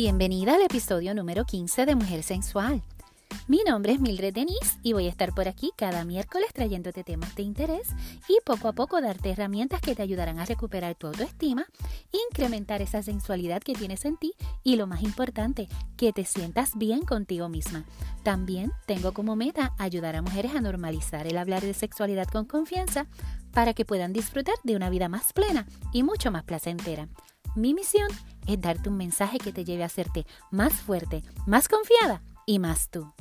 Bienvenida al episodio número 15 de Mujer Sensual. Mi nombre es Mildred Denise y voy a estar por aquí cada miércoles trayéndote temas de interés y poco a poco darte herramientas que te ayudarán a recuperar tu autoestima, incrementar esa sensualidad que tienes en ti y lo más importante, que te sientas bien contigo misma. También tengo como meta ayudar a mujeres a normalizar el hablar de sexualidad con confianza para que puedan disfrutar de una vida más plena y mucho más placentera. Mi misión es darte un mensaje que te lleve a hacerte más fuerte, más confiada y más tú.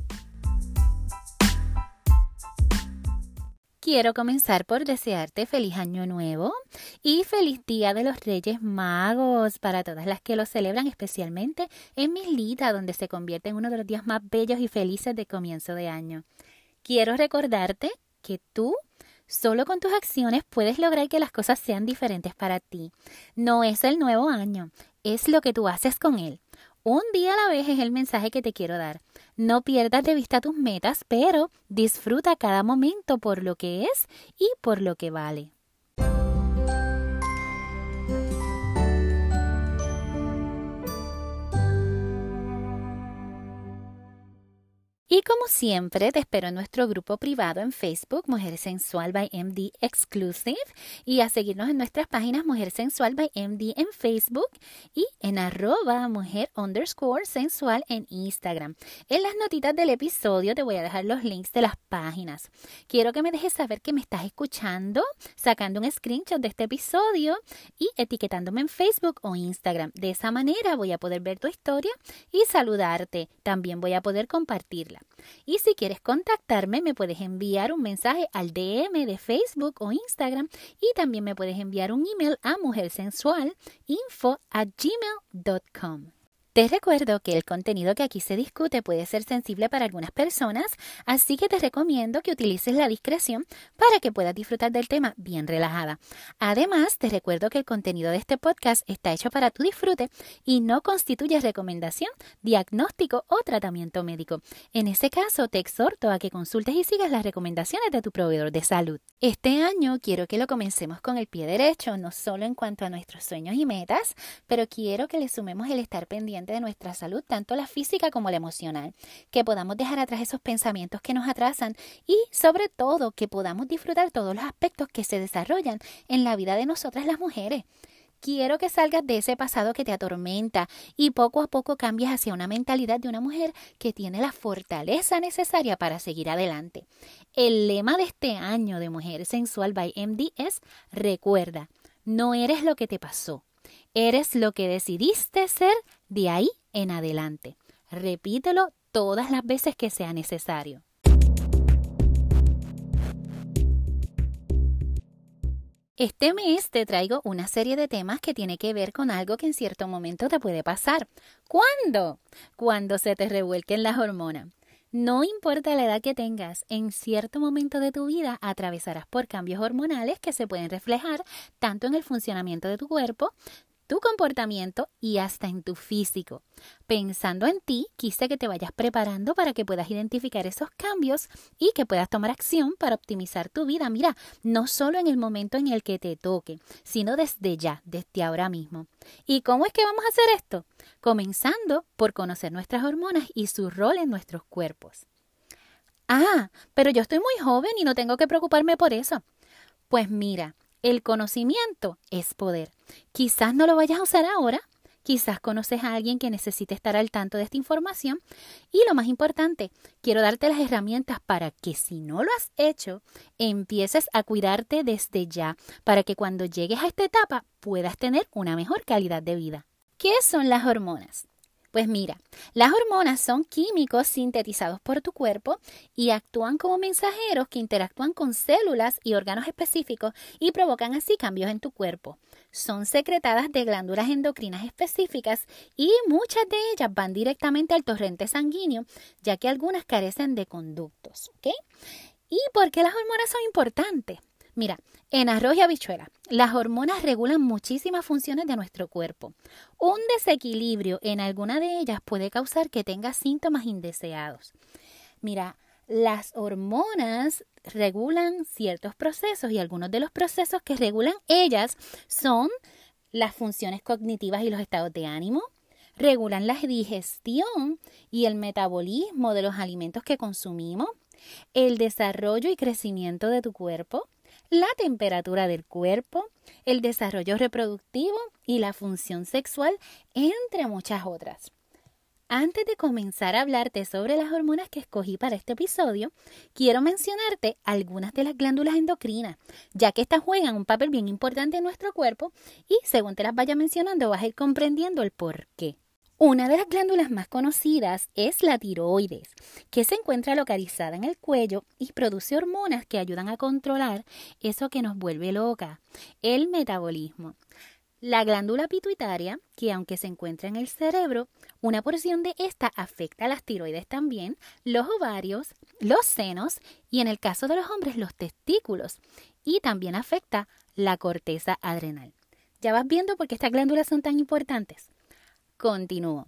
Quiero comenzar por desearte feliz año nuevo y feliz día de los Reyes Magos para todas las que lo celebran, especialmente en Mislita, donde se convierte en uno de los días más bellos y felices de comienzo de año. Quiero recordarte que tú Solo con tus acciones puedes lograr que las cosas sean diferentes para ti. No es el nuevo año, es lo que tú haces con él. Un día a la vez es el mensaje que te quiero dar. No pierdas de vista tus metas, pero disfruta cada momento por lo que es y por lo que vale. Y como siempre, te espero en nuestro grupo privado en Facebook, Mujer Sensual by MD Exclusive, y a seguirnos en nuestras páginas Mujer Sensual by MD en Facebook y en arroba mujer underscore sensual en Instagram. En las notitas del episodio te voy a dejar los links de las páginas. Quiero que me dejes saber que me estás escuchando, sacando un screenshot de este episodio y etiquetándome en Facebook o Instagram. De esa manera voy a poder ver tu historia y saludarte. También voy a poder compartirla. Y si quieres contactarme, me puedes enviar un mensaje al DM de Facebook o Instagram y también me puedes enviar un email a mujersensualinfo at gmail.com. Te recuerdo que el contenido que aquí se discute puede ser sensible para algunas personas, así que te recomiendo que utilices la discreción para que puedas disfrutar del tema bien relajada. Además, te recuerdo que el contenido de este podcast está hecho para tu disfrute y no constituye recomendación, diagnóstico o tratamiento médico. En ese caso, te exhorto a que consultes y sigas las recomendaciones de tu proveedor de salud. Este año quiero que lo comencemos con el pie derecho, no solo en cuanto a nuestros sueños y metas, pero quiero que le sumemos el estar pendiente de nuestra salud, tanto la física como la emocional, que podamos dejar atrás esos pensamientos que nos atrasan y sobre todo que podamos disfrutar todos los aspectos que se desarrollan en la vida de nosotras las mujeres. Quiero que salgas de ese pasado que te atormenta y poco a poco cambies hacia una mentalidad de una mujer que tiene la fortaleza necesaria para seguir adelante. El lema de este año de Mujer Sensual by MD es Recuerda, no eres lo que te pasó, eres lo que decidiste ser de ahí en adelante. Repítelo todas las veces que sea necesario. Este mes te traigo una serie de temas que tiene que ver con algo que en cierto momento te puede pasar. ¿Cuándo? Cuando se te revuelquen las hormonas. No importa la edad que tengas, en cierto momento de tu vida atravesarás por cambios hormonales que se pueden reflejar tanto en el funcionamiento de tu cuerpo tu comportamiento y hasta en tu físico. Pensando en ti, quise que te vayas preparando para que puedas identificar esos cambios y que puedas tomar acción para optimizar tu vida. Mira, no solo en el momento en el que te toque, sino desde ya, desde ahora mismo. ¿Y cómo es que vamos a hacer esto? Comenzando por conocer nuestras hormonas y su rol en nuestros cuerpos. Ah, pero yo estoy muy joven y no tengo que preocuparme por eso. Pues mira, el conocimiento es poder. Quizás no lo vayas a usar ahora, quizás conoces a alguien que necesite estar al tanto de esta información y lo más importante, quiero darte las herramientas para que si no lo has hecho, empieces a cuidarte desde ya, para que cuando llegues a esta etapa puedas tener una mejor calidad de vida. ¿Qué son las hormonas? Pues mira, las hormonas son químicos sintetizados por tu cuerpo y actúan como mensajeros que interactúan con células y órganos específicos y provocan así cambios en tu cuerpo. Son secretadas de glándulas endocrinas específicas y muchas de ellas van directamente al torrente sanguíneo, ya que algunas carecen de conductos. ¿Y por qué las hormonas son importantes? Mira, en arroz y habichuela, las hormonas regulan muchísimas funciones de nuestro cuerpo. Un desequilibrio en alguna de ellas puede causar que tengas síntomas indeseados. Mira, las hormonas regulan ciertos procesos y algunos de los procesos que regulan ellas son las funciones cognitivas y los estados de ánimo, regulan la digestión y el metabolismo de los alimentos que consumimos, el desarrollo y crecimiento de tu cuerpo, la temperatura del cuerpo, el desarrollo reproductivo y la función sexual, entre muchas otras. Antes de comenzar a hablarte sobre las hormonas que escogí para este episodio, quiero mencionarte algunas de las glándulas endocrinas, ya que estas juegan un papel bien importante en nuestro cuerpo y según te las vaya mencionando vas a ir comprendiendo el por qué. Una de las glándulas más conocidas es la tiroides, que se encuentra localizada en el cuello y produce hormonas que ayudan a controlar eso que nos vuelve loca, el metabolismo. La glándula pituitaria, que aunque se encuentra en el cerebro, una porción de esta afecta a las tiroides también, los ovarios, los senos y en el caso de los hombres los testículos y también afecta la corteza adrenal. ¿Ya vas viendo por qué estas glándulas son tan importantes? Continúo.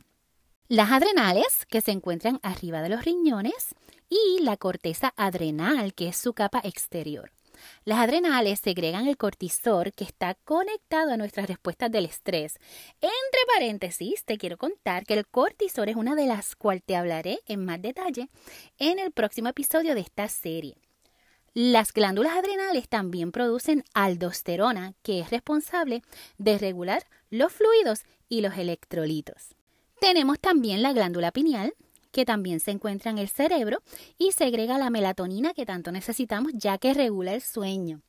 Las adrenales, que se encuentran arriba de los riñones, y la corteza adrenal, que es su capa exterior. Las adrenales segregan el cortisol que está conectado a nuestras respuestas del estrés. Entre paréntesis, te quiero contar que el cortisol es una de las cuales te hablaré en más detalle en el próximo episodio de esta serie. Las glándulas adrenales también producen aldosterona, que es responsable de regular los fluidos y los electrolitos. Tenemos también la glándula pineal, que también se encuentra en el cerebro y segrega la melatonina que tanto necesitamos ya que regula el sueño.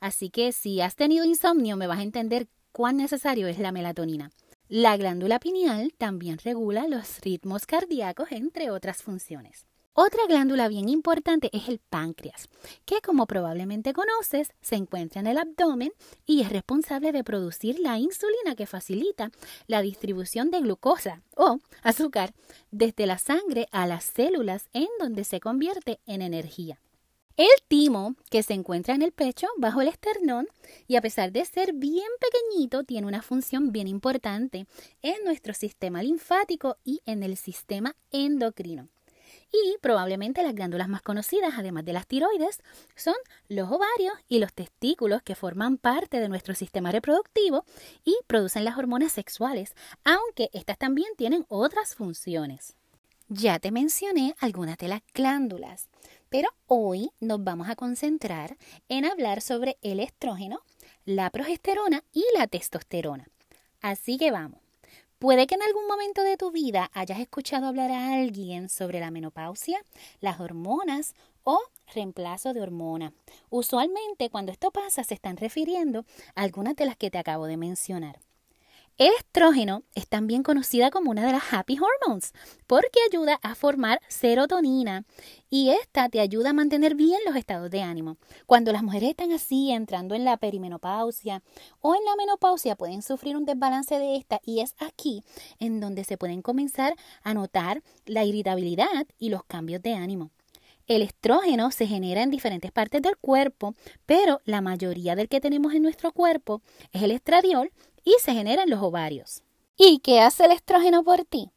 Así que si has tenido insomnio me vas a entender cuán necesario es la melatonina. La glándula pineal también regula los ritmos cardíacos, entre otras funciones. Otra glándula bien importante es el páncreas, que como probablemente conoces, se encuentra en el abdomen y es responsable de producir la insulina que facilita la distribución de glucosa o azúcar desde la sangre a las células en donde se convierte en energía. El timo, que se encuentra en el pecho, bajo el esternón, y a pesar de ser bien pequeñito, tiene una función bien importante en nuestro sistema linfático y en el sistema endocrino. Y probablemente las glándulas más conocidas, además de las tiroides, son los ovarios y los testículos que forman parte de nuestro sistema reproductivo y producen las hormonas sexuales, aunque estas también tienen otras funciones. Ya te mencioné algunas de las glándulas, pero hoy nos vamos a concentrar en hablar sobre el estrógeno, la progesterona y la testosterona. Así que vamos. Puede que en algún momento de tu vida hayas escuchado hablar a alguien sobre la menopausia, las hormonas o reemplazo de hormona. Usualmente cuando esto pasa se están refiriendo a algunas de las que te acabo de mencionar. El estrógeno es también conocida como una de las happy hormones porque ayuda a formar serotonina y esta te ayuda a mantener bien los estados de ánimo. Cuando las mujeres están así entrando en la perimenopausia o en la menopausia pueden sufrir un desbalance de esta y es aquí en donde se pueden comenzar a notar la irritabilidad y los cambios de ánimo. El estrógeno se genera en diferentes partes del cuerpo, pero la mayoría del que tenemos en nuestro cuerpo es el estradiol y se genera en los ovarios. ¿Y qué hace el estrógeno por ti?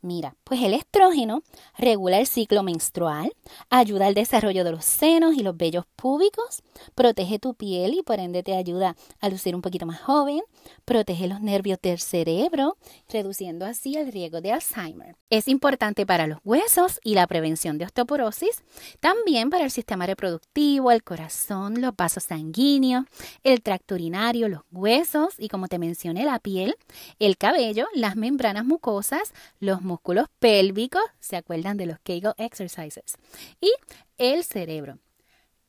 Mira, pues el estrógeno regula el ciclo menstrual, ayuda al desarrollo de los senos y los vellos púbicos, protege tu piel y por ende te ayuda a lucir un poquito más joven, protege los nervios del cerebro, reduciendo así el riesgo de Alzheimer. Es importante para los huesos y la prevención de osteoporosis, también para el sistema reproductivo, el corazón, los vasos sanguíneos, el tracto urinario, los huesos y como te mencioné la piel, el cabello, las membranas mucosas, los músculos pélvicos, ¿se acuerdan de los Kegel exercises? Y el cerebro.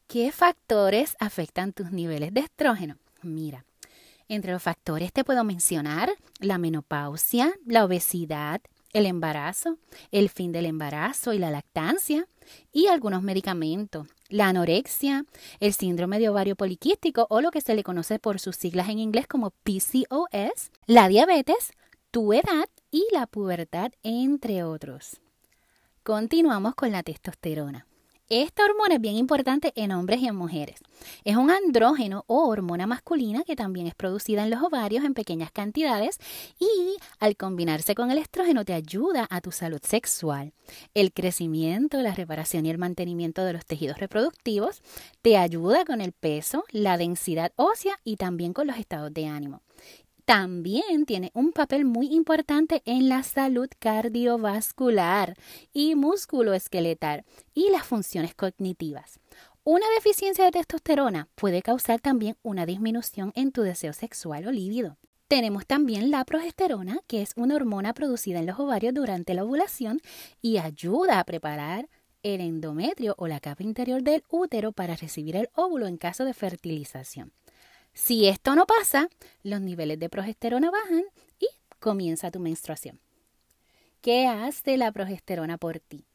¿Qué factores afectan tus niveles de estrógeno? Mira, entre los factores te puedo mencionar la menopausia, la obesidad, el embarazo, el fin del embarazo y la lactancia, y algunos medicamentos, la anorexia, el síndrome de ovario poliquístico o lo que se le conoce por sus siglas en inglés como PCOS, la diabetes, tu edad y la pubertad, entre otros. Continuamos con la testosterona. Esta hormona es bien importante en hombres y en mujeres. Es un andrógeno o hormona masculina que también es producida en los ovarios en pequeñas cantidades y al combinarse con el estrógeno te ayuda a tu salud sexual. El crecimiento, la reparación y el mantenimiento de los tejidos reproductivos te ayuda con el peso, la densidad ósea y también con los estados de ánimo también tiene un papel muy importante en la salud cardiovascular y musculoesqueletal y las funciones cognitivas. Una deficiencia de testosterona puede causar también una disminución en tu deseo sexual o líbido. Tenemos también la progesterona, que es una hormona producida en los ovarios durante la ovulación y ayuda a preparar el endometrio o la capa interior del útero para recibir el óvulo en caso de fertilización. Si esto no pasa, los niveles de progesterona bajan y comienza tu menstruación. ¿Qué hace la progesterona por ti?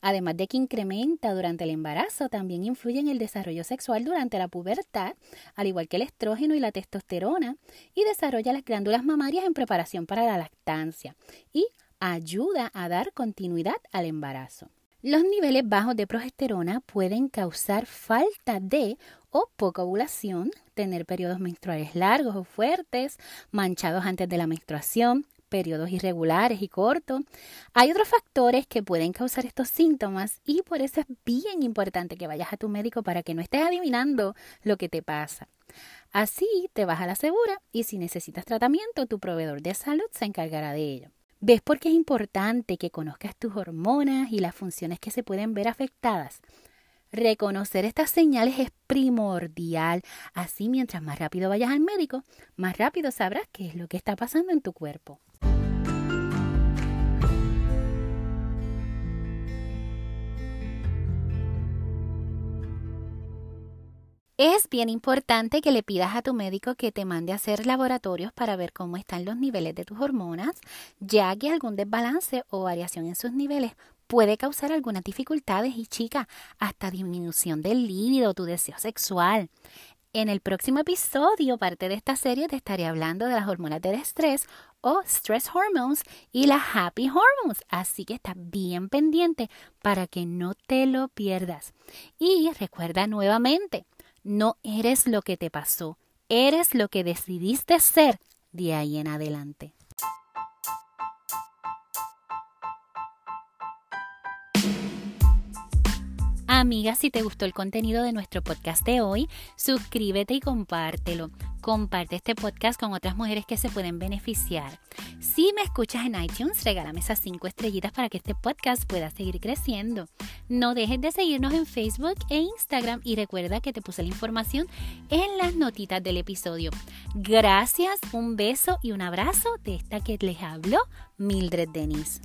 Además de que incrementa durante el embarazo, también influye en el desarrollo sexual durante la pubertad, al igual que el estrógeno y la testosterona, y desarrolla las glándulas mamarias en preparación para la lactancia y ayuda a dar continuidad al embarazo. Los niveles bajos de progesterona pueden causar falta de o poca ovulación, tener periodos menstruales largos o fuertes, manchados antes de la menstruación, periodos irregulares y cortos. Hay otros factores que pueden causar estos síntomas y por eso es bien importante que vayas a tu médico para que no estés adivinando lo que te pasa. Así te vas a la segura y si necesitas tratamiento, tu proveedor de salud se encargará de ello. ¿Ves por qué es importante que conozcas tus hormonas y las funciones que se pueden ver afectadas? Reconocer estas señales es primordial. Así, mientras más rápido vayas al médico, más rápido sabrás qué es lo que está pasando en tu cuerpo. Es bien importante que le pidas a tu médico que te mande a hacer laboratorios para ver cómo están los niveles de tus hormonas, ya que algún desbalance o variación en sus niveles puede causar algunas dificultades y chica, hasta disminución del líbido, tu deseo sexual. En el próximo episodio, parte de esta serie, te estaré hablando de las hormonas del estrés o stress hormones y las happy hormones. Así que está bien pendiente para que no te lo pierdas. Y recuerda nuevamente, no eres lo que te pasó, eres lo que decidiste ser de ahí en adelante. Amiga, si te gustó el contenido de nuestro podcast de hoy, suscríbete y compártelo. Comparte este podcast con otras mujeres que se pueden beneficiar. Si me escuchas en iTunes, regálame esas cinco estrellitas para que este podcast pueda seguir creciendo. No dejes de seguirnos en Facebook e Instagram y recuerda que te puse la información en las notitas del episodio. Gracias, un beso y un abrazo de esta que les habló, Mildred Denis.